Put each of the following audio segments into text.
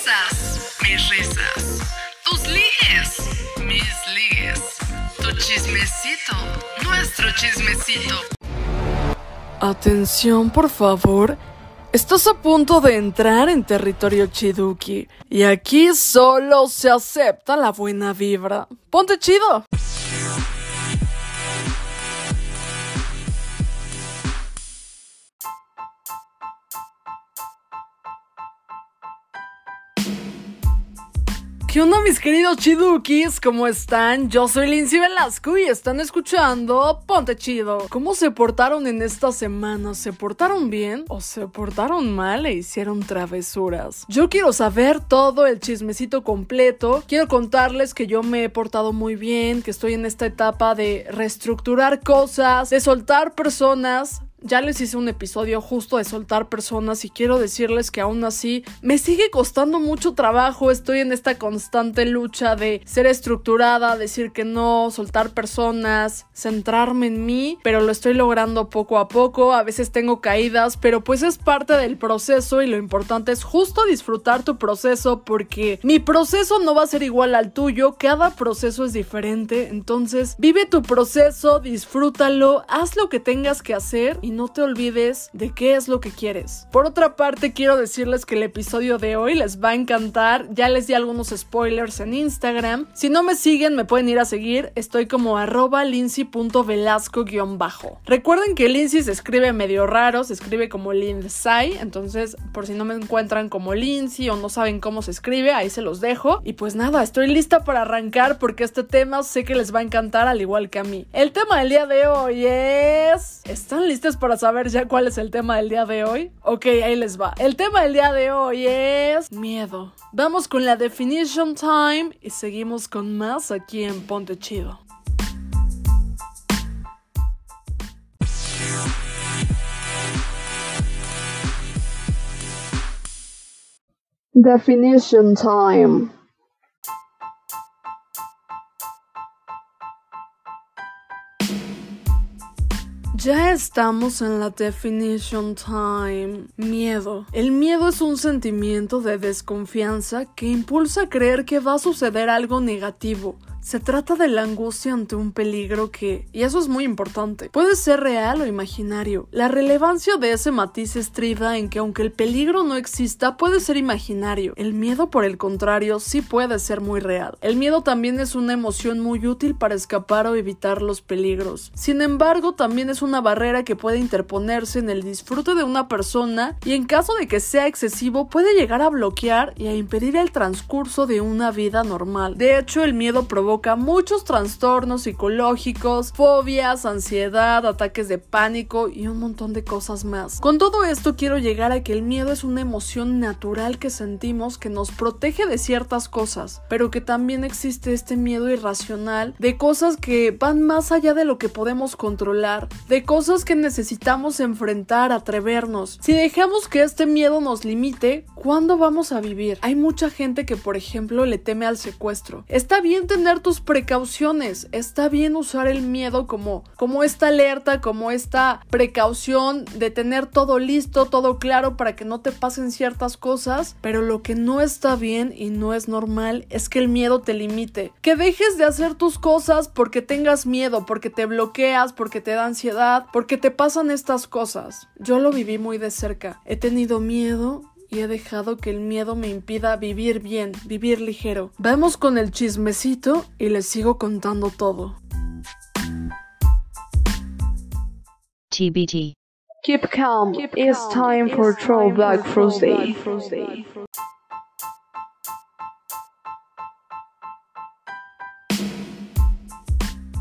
risas, mis risas. Tus ligues, mis ligues. Tu chismecito, nuestro chismecito. Atención, por favor. Estás a punto de entrar en territorio Chiduki. Y aquí solo se acepta la buena vibra. ¡Ponte chido! ¿Qué onda mis queridos chidukis? ¿Cómo están? Yo soy Lindsay Velasco y están escuchando Ponte Chido. ¿Cómo se portaron en esta semana? ¿Se portaron bien o se portaron mal e hicieron travesuras? Yo quiero saber todo el chismecito completo. Quiero contarles que yo me he portado muy bien, que estoy en esta etapa de reestructurar cosas, de soltar personas, ya les hice un episodio justo de soltar personas y quiero decirles que aún así me sigue costando mucho trabajo. Estoy en esta constante lucha de ser estructurada, decir que no, soltar personas, centrarme en mí, pero lo estoy logrando poco a poco. A veces tengo caídas, pero pues es parte del proceso y lo importante es justo disfrutar tu proceso porque mi proceso no va a ser igual al tuyo. Cada proceso es diferente. Entonces vive tu proceso, disfrútalo, haz lo que tengas que hacer no te olvides de qué es lo que quieres. Por otra parte, quiero decirles que el episodio de hoy les va a encantar. Ya les di algunos spoilers en Instagram. Si no me siguen, me pueden ir a seguir. Estoy como arroba lindsay.velasco-bajo. Recuerden que Lindsay se escribe medio raro, se escribe como Lindsay. Entonces, por si no me encuentran como Lindsay o no saben cómo se escribe, ahí se los dejo. Y pues nada, estoy lista para arrancar porque este tema sé que les va a encantar al igual que a mí. El tema del día de hoy es... ¿Están listos para saber ya cuál es el tema del día de hoy? Ok, ahí les va. El tema del día de hoy es miedo. Vamos con la definition time y seguimos con más aquí en Ponte Chido. Definition time. Ya estamos en la definition time. Miedo. El miedo es un sentimiento de desconfianza que impulsa a creer que va a suceder algo negativo se trata de la angustia ante un peligro que, y eso es muy importante, puede ser real o imaginario. La relevancia de ese matiz estriba en que aunque el peligro no exista, puede ser imaginario. El miedo, por el contrario, sí puede ser muy real. El miedo también es una emoción muy útil para escapar o evitar los peligros. Sin embargo, también es una barrera que puede interponerse en el disfrute de una persona y en caso de que sea excesivo puede llegar a bloquear y a impedir el transcurso de una vida normal. De hecho, el miedo provoca muchos trastornos psicológicos, fobias, ansiedad, ataques de pánico y un montón de cosas más. Con todo esto quiero llegar a que el miedo es una emoción natural que sentimos que nos protege de ciertas cosas, pero que también existe este miedo irracional de cosas que van más allá de lo que podemos controlar, de cosas que necesitamos enfrentar, atrevernos. Si dejamos que este miedo nos limite, ¿cuándo vamos a vivir? Hay mucha gente que, por ejemplo, le teme al secuestro. Está bien tener tus precauciones. Está bien usar el miedo como, como esta alerta, como esta precaución de tener todo listo, todo claro para que no te pasen ciertas cosas. Pero lo que no está bien y no es normal es que el miedo te limite. Que dejes de hacer tus cosas porque tengas miedo, porque te bloqueas, porque te da ansiedad, porque te pasan estas cosas. Yo lo viví muy de cerca. He tenido miedo y he dejado que el miedo me impida vivir bien, vivir ligero. Vamos con el chismecito y les sigo contando todo. TBT. Keep calm. It's time for Throwback Thursday.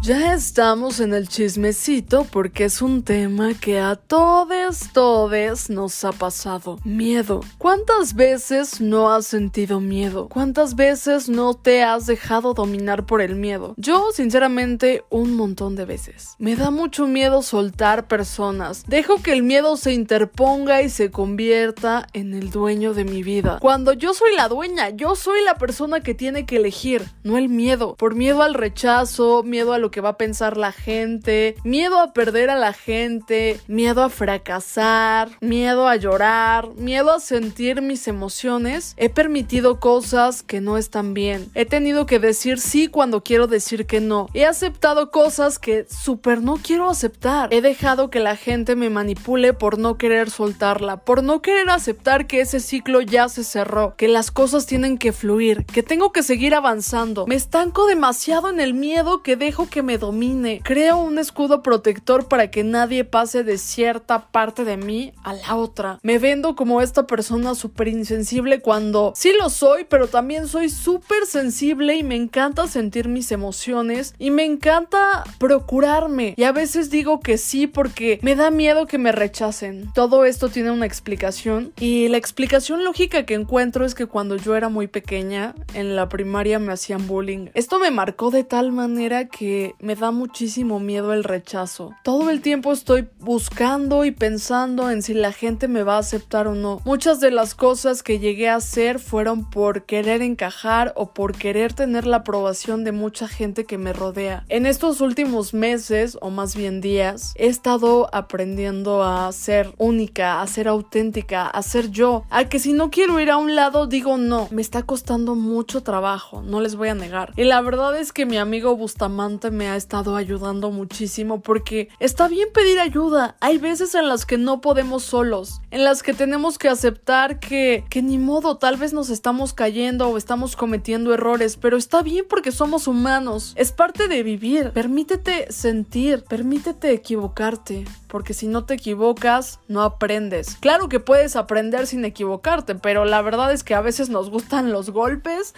Ya estamos en el chismecito porque es un tema que a todos, todes nos ha pasado. Miedo. ¿Cuántas veces no has sentido miedo? ¿Cuántas veces no te has dejado dominar por el miedo? Yo, sinceramente, un montón de veces. Me da mucho miedo soltar personas. Dejo que el miedo se interponga y se convierta en el dueño de mi vida. Cuando yo soy la dueña, yo soy la persona que tiene que elegir, no el miedo. Por miedo al rechazo, miedo a lo que va a pensar la gente, miedo a perder a la gente, miedo a fracasar, miedo a llorar, miedo a sentir mis emociones, he permitido cosas que no están bien. He tenido que decir sí cuando quiero decir que no. He aceptado cosas que súper no quiero aceptar. He dejado que la gente me manipule por no querer soltarla, por no querer aceptar que ese ciclo ya se cerró, que las cosas tienen que fluir, que tengo que seguir avanzando. Me estanco demasiado en el miedo que dejo que me domine. Creo un escudo protector para que nadie pase de cierta parte de mí a la otra. Me vendo como esta persona súper insensible cuando sí lo soy, pero también soy súper sensible y me encanta sentir mis emociones y me encanta procurarme. Y a veces digo que sí porque me da miedo que me rechacen. Todo esto tiene una explicación y la explicación lógica que encuentro es que cuando yo era muy pequeña, en la primaria me hacían bullying. Esto me marcó de tal manera que me da muchísimo miedo el rechazo. Todo el tiempo estoy buscando y pensando en si la gente me va a aceptar o no. Muchas de las cosas que llegué a hacer fueron por querer encajar o por querer tener la aprobación de mucha gente que me rodea. En estos últimos meses, o más bien días, he estado aprendiendo a ser única, a ser auténtica, a ser yo, a que si no quiero ir a un lado digo no. Me está costando mucho trabajo, no les voy a negar. Y la verdad es que mi amigo Bustamante me ha estado ayudando muchísimo porque está bien pedir ayuda. Hay veces en las que no podemos solos, en las que tenemos que aceptar que, que ni modo, tal vez nos estamos cayendo o estamos cometiendo errores, pero está bien porque somos humanos. Es parte de vivir. Permítete sentir, permítete equivocarte, porque si no te equivocas, no aprendes. Claro que puedes aprender sin equivocarte, pero la verdad es que a veces nos gustan los golpes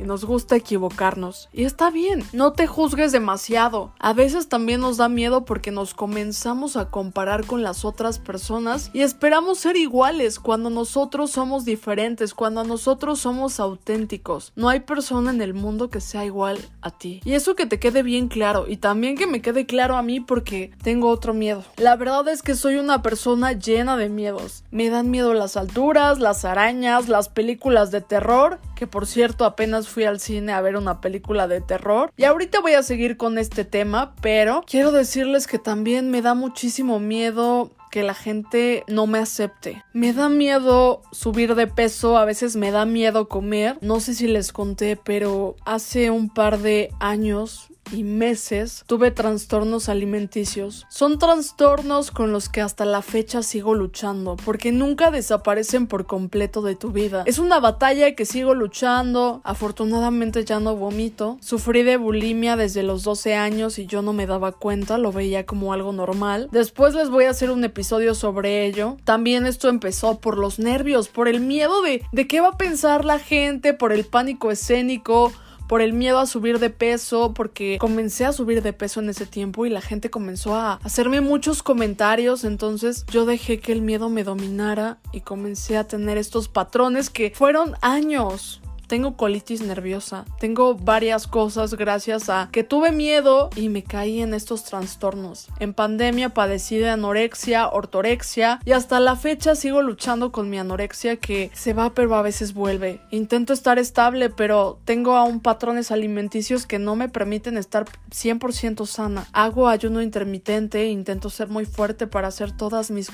y nos gusta equivocarnos. Y está bien, no te juzgues demasiado. A veces también nos da miedo porque nos comenzamos a comparar con las otras personas y esperamos ser iguales cuando nosotros somos diferentes, cuando nosotros somos auténticos. No hay persona en el mundo que sea igual a ti. Y eso que te quede bien claro y también que me quede claro a mí porque tengo otro miedo. La verdad es que soy una persona llena de miedos. Me dan miedo las alturas, las arañas, las películas de terror, que por cierto apenas fui al cine a ver una película de terror. Y ahorita voy a seguir con este tema, pero quiero decirles que también me da muchísimo miedo que la gente no me acepte. Me da miedo subir de peso, a veces me da miedo comer. No sé si les conté, pero hace un par de años y meses tuve trastornos alimenticios. Son trastornos con los que hasta la fecha sigo luchando, porque nunca desaparecen por completo de tu vida. Es una batalla que sigo luchando, afortunadamente ya no vomito. Sufrí de bulimia desde los 12 años y yo no me daba cuenta, lo veía como algo normal. Después les voy a hacer un episodio sobre ello. También esto empezó por los nervios, por el miedo de, de qué va a pensar la gente, por el pánico escénico por el miedo a subir de peso, porque comencé a subir de peso en ese tiempo y la gente comenzó a hacerme muchos comentarios, entonces yo dejé que el miedo me dominara y comencé a tener estos patrones que fueron años tengo colitis nerviosa, tengo varias cosas gracias a que tuve miedo y me caí en estos trastornos. En pandemia padecí de anorexia, ortorexia y hasta la fecha sigo luchando con mi anorexia que se va pero a veces vuelve. Intento estar estable pero tengo aún patrones alimenticios que no me permiten estar 100% sana. Hago ayuno intermitente, intento ser muy fuerte para hacer todas mis,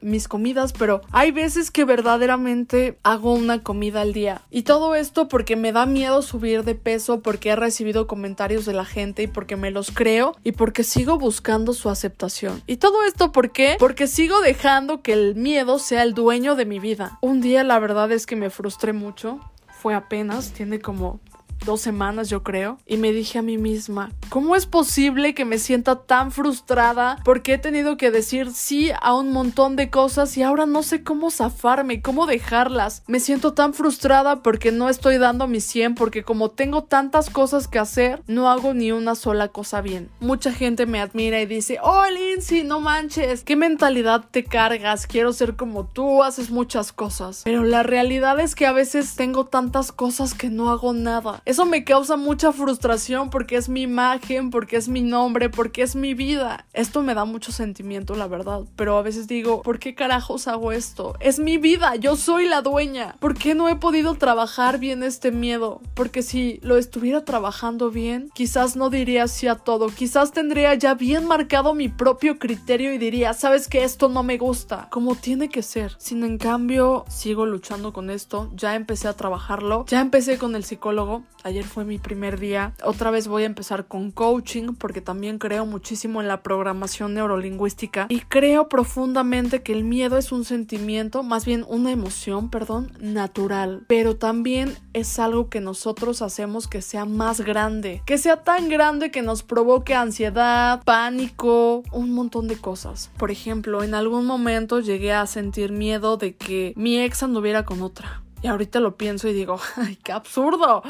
mis comidas pero hay veces que verdaderamente hago una comida al día y todo esto porque me da miedo subir de peso, porque he recibido comentarios de la gente y porque me los creo y porque sigo buscando su aceptación. Y todo esto ¿por qué? Porque sigo dejando que el miedo sea el dueño de mi vida. Un día la verdad es que me frustré mucho. Fue apenas, tiene como dos semanas yo creo, y me dije a mí misma, ¿cómo es posible que me sienta tan frustrada porque he tenido que decir sí a un montón de cosas y ahora no sé cómo zafarme, cómo dejarlas? Me siento tan frustrada porque no estoy dando mi 100, porque como tengo tantas cosas que hacer, no hago ni una sola cosa bien. Mucha gente me admira y dice, oh Lindsay, no manches, ¿qué mentalidad te cargas? Quiero ser como tú, haces muchas cosas. Pero la realidad es que a veces tengo tantas cosas que no hago nada Eso me causa mucha frustración porque es mi imagen, porque es mi nombre, porque es mi vida. Esto me da mucho sentimiento, la verdad, pero a veces digo, ¿por qué carajos hago esto? Es mi vida, yo soy la dueña. ¿Por qué no he podido trabajar bien este miedo? Porque si lo estuviera trabajando bien, quizás no diría sí a todo, quizás tendría ya bien marcado mi propio criterio y diría, sabes que esto no me gusta, como tiene que ser. Sin en cambio, sigo luchando con esto, ya empecé a trabajarlo, ya empecé con el psicólogo, ayer fue mi primer día, otra vez voy a empezar con coaching porque también creo muchísimo en la programación neurolingüística y creo profundamente que el miedo es un sentimiento, más bien una emoción, perdón, natural, pero también es algo que nosotros hacemos que sea más grande, que sea tan grande que nos provoque ansiedad, pánico, un montón de cosas. Por ejemplo, en algún momento llegué a sentir miedo de que mi ex anduviera con otra. Y ahorita lo pienso y digo, ¡ay, qué absurdo!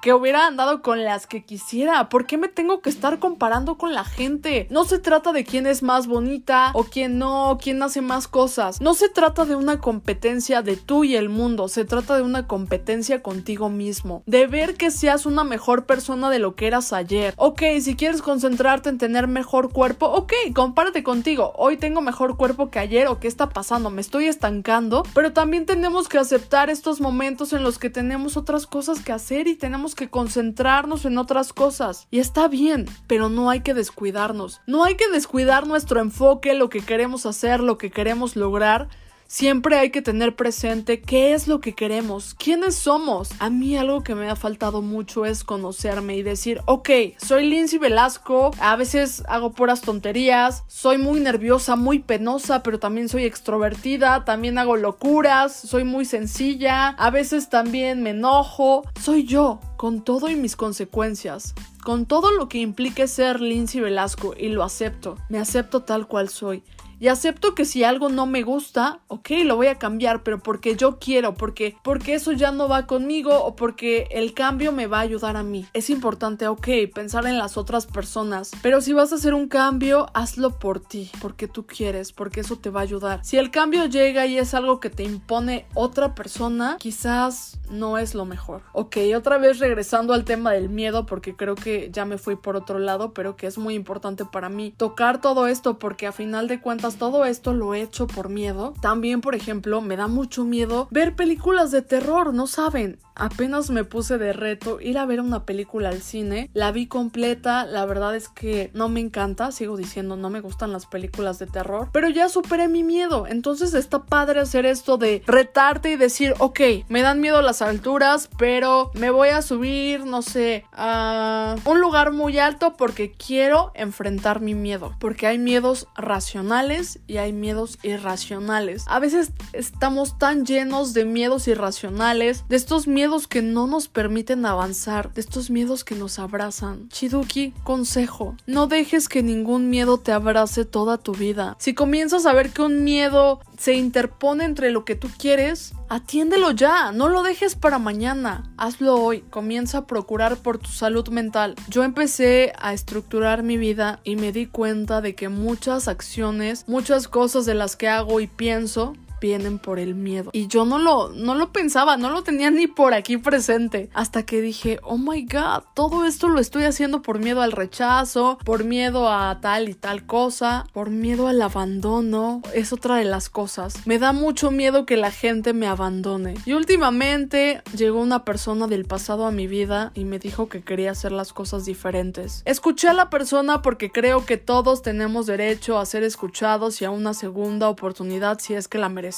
Que hubiera andado con las que quisiera. ¿Por qué me tengo que estar comparando con la gente? No se trata de quién es más bonita o quién no, quién hace más cosas. No se trata de una competencia de tú y el mundo, se trata de una competencia contigo mismo. De ver que seas una mejor persona de lo que eras ayer. Ok, si quieres concentrarte en tener mejor cuerpo, ok, compárate contigo. Hoy tengo mejor cuerpo que ayer o qué está pasando, me estoy estancando. Pero también tenemos que aceptar estos momentos en los que tenemos otras cosas que hacer y tenemos que concentrarnos en otras cosas. Y está bien, pero no hay que descuidarnos. No hay que descuidar nuestro enfoque, lo que queremos hacer, lo que queremos lograr Siempre hay que tener presente qué es lo que queremos, quiénes somos. A mí algo que me ha faltado mucho es conocerme y decir, ok, soy Lindsay Velasco, a veces hago puras tonterías, soy muy nerviosa, muy penosa, pero también soy extrovertida, también hago locuras, soy muy sencilla, a veces también me enojo, soy yo, con todo y mis consecuencias con todo lo que implique ser Lindsay Velasco y lo acepto, me acepto tal cual soy. Y acepto que si algo no me gusta, ok, lo voy a cambiar, pero porque yo quiero, porque, porque eso ya no va conmigo o porque el cambio me va a ayudar a mí. Es importante, ok, pensar en las otras personas, pero si vas a hacer un cambio, hazlo por ti, porque tú quieres, porque eso te va a ayudar. Si el cambio llega y es algo que te impone otra persona, quizás no es lo mejor. Ok, otra vez regresando al tema del miedo, porque creo que ya me fui por otro lado, pero que es muy importante para mí tocar todo esto, porque a final de cuentas todo esto lo he hecho por miedo. También, por ejemplo, me da mucho miedo ver películas de terror, no saben. Apenas me puse de reto ir a ver una película al cine, la vi completa, la verdad es que no me encanta, sigo diciendo no me gustan las películas de terror, pero ya superé mi miedo, entonces está padre hacer esto de retarte y decir, ok, me dan miedo las alturas, pero me voy a subir, no sé, a un lugar muy alto porque quiero enfrentar mi miedo, porque hay miedos racionales y hay miedos irracionales. A veces estamos tan llenos de miedos irracionales, de estos miedos que no nos permiten avanzar, de estos miedos que nos abrazan. Chiduki, consejo, no dejes que ningún miedo te abrace toda tu vida. Si comienzas a ver que un miedo se interpone entre lo que tú quieres, atiéndelo ya, no lo dejes para mañana, hazlo hoy, comienza a procurar por tu salud mental. Yo empecé a estructurar mi vida y me di cuenta de que muchas acciones, muchas cosas de las que hago y pienso, vienen por el miedo. Y yo no lo, no lo pensaba, no lo tenía ni por aquí presente. Hasta que dije, oh my god, todo esto lo estoy haciendo por miedo al rechazo, por miedo a tal y tal cosa, por miedo al abandono. Es otra de las cosas. Me da mucho miedo que la gente me abandone. Y últimamente llegó una persona del pasado a mi vida y me dijo que quería hacer las cosas diferentes. Escuché a la persona porque creo que todos tenemos derecho a ser escuchados y a una segunda oportunidad si es que la merecemos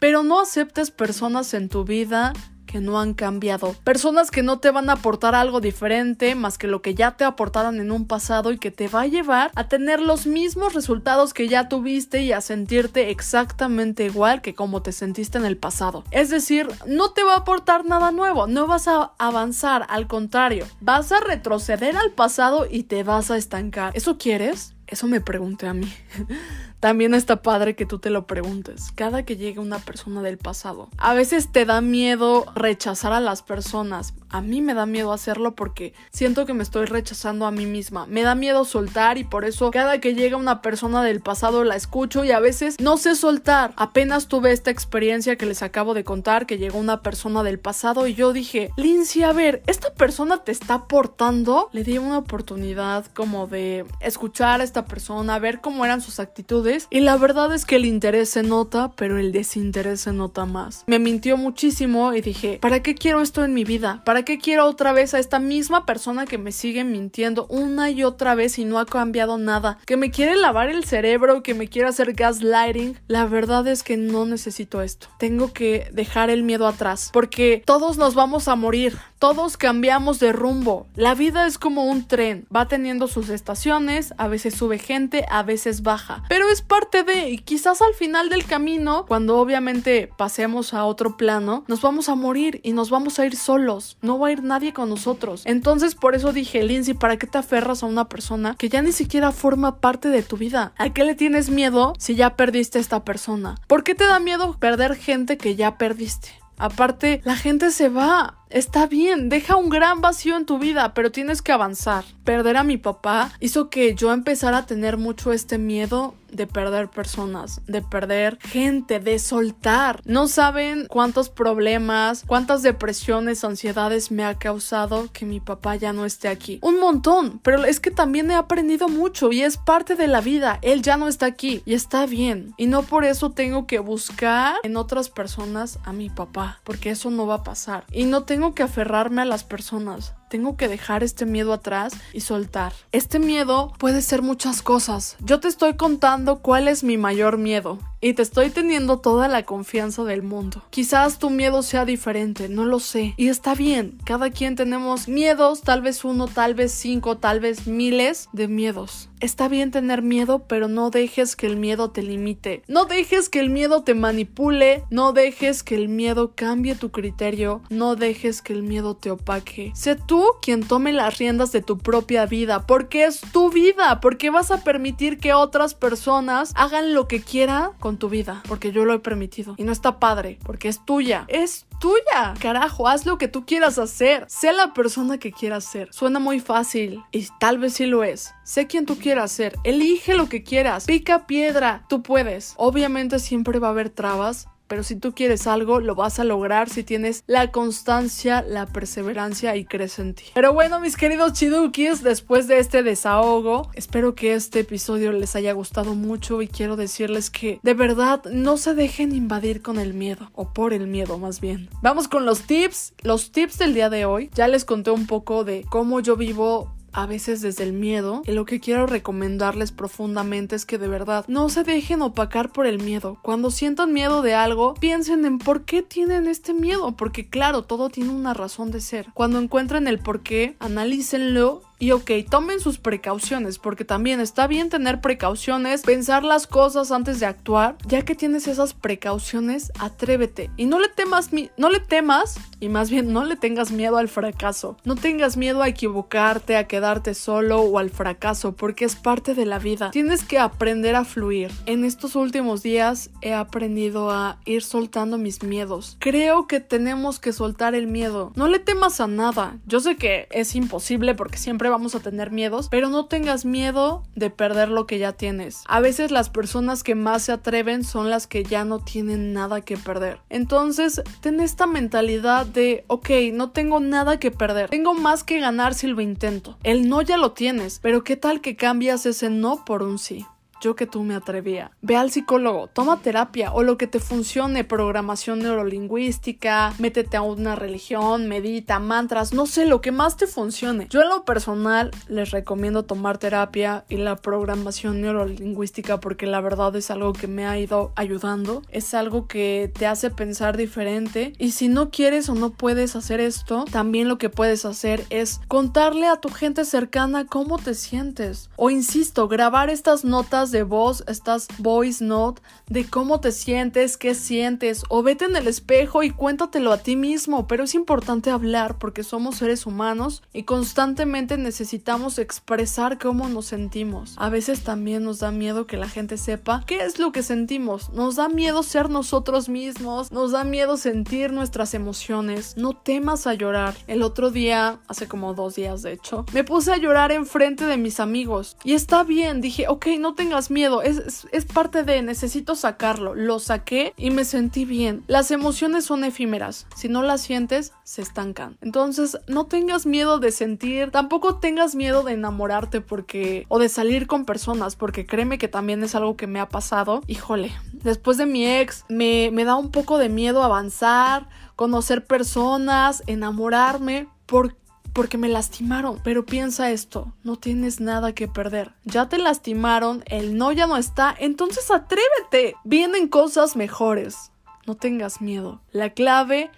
pero no aceptes personas en tu vida que no han cambiado, personas que no te van a aportar algo diferente más que lo que ya te aportaron en un pasado y que te va a llevar a tener los mismos resultados que ya tuviste y a sentirte exactamente igual que como te sentiste en el pasado. Es decir, no te va a aportar nada nuevo, no vas a avanzar, al contrario, vas a retroceder al pasado y te vas a estancar. ¿Eso quieres? Eso me pregunté a mí. También está padre que tú te lo preguntes cada que llegue una persona del pasado. A veces te da miedo rechazar a las personas. A mí me da miedo hacerlo porque siento que me estoy rechazando a mí misma. Me da miedo soltar y por eso cada que llega una persona del pasado la escucho y a veces no sé soltar. Apenas tuve esta experiencia que les acabo de contar que llegó una persona del pasado y yo dije, Lindsay, a ver, esta persona te está aportando. Le di una oportunidad como de escuchar a esta persona, ver cómo eran sus actitudes y la verdad es que el interés se nota, pero el desinterés se nota más. Me mintió muchísimo y dije, ¿para qué quiero esto en mi vida? ¿Para qué quiero otra vez a esta misma persona que me sigue mintiendo una y otra vez y no ha cambiado nada? Que me quiere lavar el cerebro, que me quiere hacer gaslighting. La verdad es que no necesito esto. Tengo que dejar el miedo atrás, porque todos nos vamos a morir. Todos cambiamos de rumbo. La vida es como un tren, va teniendo sus estaciones, a veces sube gente, a veces baja. Pero es parte de, y quizás al final del camino, cuando obviamente pasemos a otro plano, nos vamos a morir y nos vamos a ir solos. No va a ir nadie con nosotros. Entonces por eso dije, Lindsay, ¿para qué te aferras a una persona que ya ni siquiera forma parte de tu vida? ¿A qué le tienes miedo si ya perdiste a esta persona? ¿Por qué te da miedo perder gente que ya perdiste? Aparte, la gente se va. Está bien, deja un gran vacío en tu vida, pero tienes que avanzar. Perder a mi papá hizo que yo empezara a tener mucho este miedo de perder personas, de perder gente, de soltar. No saben cuántos problemas, cuántas depresiones, ansiedades me ha causado que mi papá ya no esté aquí. Un montón, pero es que también he aprendido mucho y es parte de la vida. Él ya no está aquí y está bien. Y no por eso tengo que buscar en otras personas a mi papá, porque eso no va a pasar. Y no tengo que aferrarme a las personas. Tengo que dejar este miedo atrás y soltar. Este miedo puede ser muchas cosas. Yo te estoy contando cuál es mi mayor miedo y te estoy teniendo toda la confianza del mundo. Quizás tu miedo sea diferente, no lo sé. Y está bien, cada quien tenemos miedos, tal vez uno, tal vez cinco, tal vez miles de miedos. Está bien tener miedo, pero no dejes que el miedo te limite. No dejes que el miedo te manipule. No dejes que el miedo cambie tu criterio. No dejes que el miedo te opaque. Sé tú quien tome las riendas de tu propia vida, porque es tu vida, porque vas a permitir que otras personas hagan lo que quieran con tu vida, porque yo lo he permitido. Y no está padre, porque es tuya. Es tuya. Carajo, haz lo que tú quieras hacer. Sé la persona que quieras ser. Suena muy fácil y tal vez sí lo es. Sé quién tú quieras ser. Elige lo que quieras. Pica piedra. Tú puedes. Obviamente siempre va a haber trabas, pero si tú quieres algo, lo vas a lograr si tienes la constancia, la perseverancia y crees en ti. Pero bueno, mis queridos chidukis, después de este desahogo, espero que este episodio les haya gustado mucho y quiero decirles que de verdad no se dejen invadir con el miedo, o por el miedo más bien. Vamos con los tips. Los tips del día de hoy. Ya les conté un poco de cómo yo vivo a veces desde el miedo, y lo que quiero recomendarles profundamente es que de verdad no se dejen opacar por el miedo. Cuando sientan miedo de algo, piensen en por qué tienen este miedo, porque claro, todo tiene una razón de ser. Cuando encuentren el por qué, analícenlo y ok, tomen sus precauciones, porque también está bien tener precauciones, pensar las cosas antes de actuar. Ya que tienes esas precauciones, atrévete. Y no le temas, no le temas, y más bien no le tengas miedo al fracaso. No tengas miedo a equivocarte, a quedarte solo o al fracaso, porque es parte de la vida. Tienes que aprender a fluir. En estos últimos días he aprendido a ir soltando mis miedos. Creo que tenemos que soltar el miedo. No le temas a nada. Yo sé que es imposible porque siempre vamos a tener miedos, pero no tengas miedo de perder lo que ya tienes. A veces las personas que más se atreven son las que ya no tienen nada que perder. Entonces, ten esta mentalidad de, ok, no tengo nada que perder, tengo más que ganar si lo intento. El no ya lo tienes, pero ¿qué tal que cambias ese no por un sí? Yo que tú me atrevía. Ve al psicólogo, toma terapia o lo que te funcione, programación neurolingüística, métete a una religión, medita, mantras, no sé, lo que más te funcione. Yo en lo personal les recomiendo tomar terapia y la programación neurolingüística porque la verdad es algo que me ha ido ayudando, es algo que te hace pensar diferente y si no quieres o no puedes hacer esto, también lo que puedes hacer es contarle a tu gente cercana cómo te sientes o insisto, grabar estas notas de voz, estas voice note de cómo te sientes, qué sientes, o vete en el espejo y cuéntatelo a ti mismo, pero es importante hablar porque somos seres humanos y constantemente necesitamos expresar cómo nos sentimos. A veces también nos da miedo que la gente sepa qué es lo que sentimos, nos da miedo ser nosotros mismos, nos da miedo sentir nuestras emociones, no temas a llorar. El otro día, hace como dos días de hecho, me puse a llorar enfrente de mis amigos y está bien, dije, ok, no tengas miedo, es, es, parte de, necesito sacarlo, lo saqué y me sentí bien. Las emociones son efímeras, si no las sientes, se estancan. Entonces, no tengas miedo de sentir, tampoco tengas miedo de enamorarte porque, o de salir con personas, porque créeme que también es algo que me ha pasado. Híjole, después de mi ex, me, me da un poco de miedo avanzar, conocer personas, enamorarme, porque porque me lastimaron. Pero piensa esto, no tienes nada que perder. Ya te lastimaron, el no ya no está, entonces atrévete. Vienen cosas mejores. No tengas miedo. La clave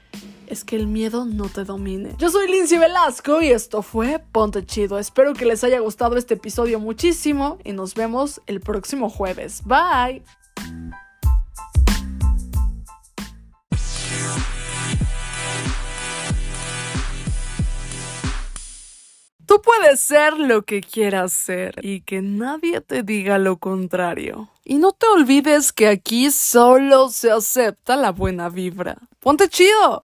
es que el miedo no te domine. Yo soy Lindsay Velasco y esto fue Ponte Chido. Espero que les haya gustado este episodio muchísimo y nos vemos el próximo jueves. Bye. Tú puedes ser lo que quieras ser y que nadie te diga lo contrario. Y no te olvides que aquí solo se acepta la buena vibra. ¡Ponte chido!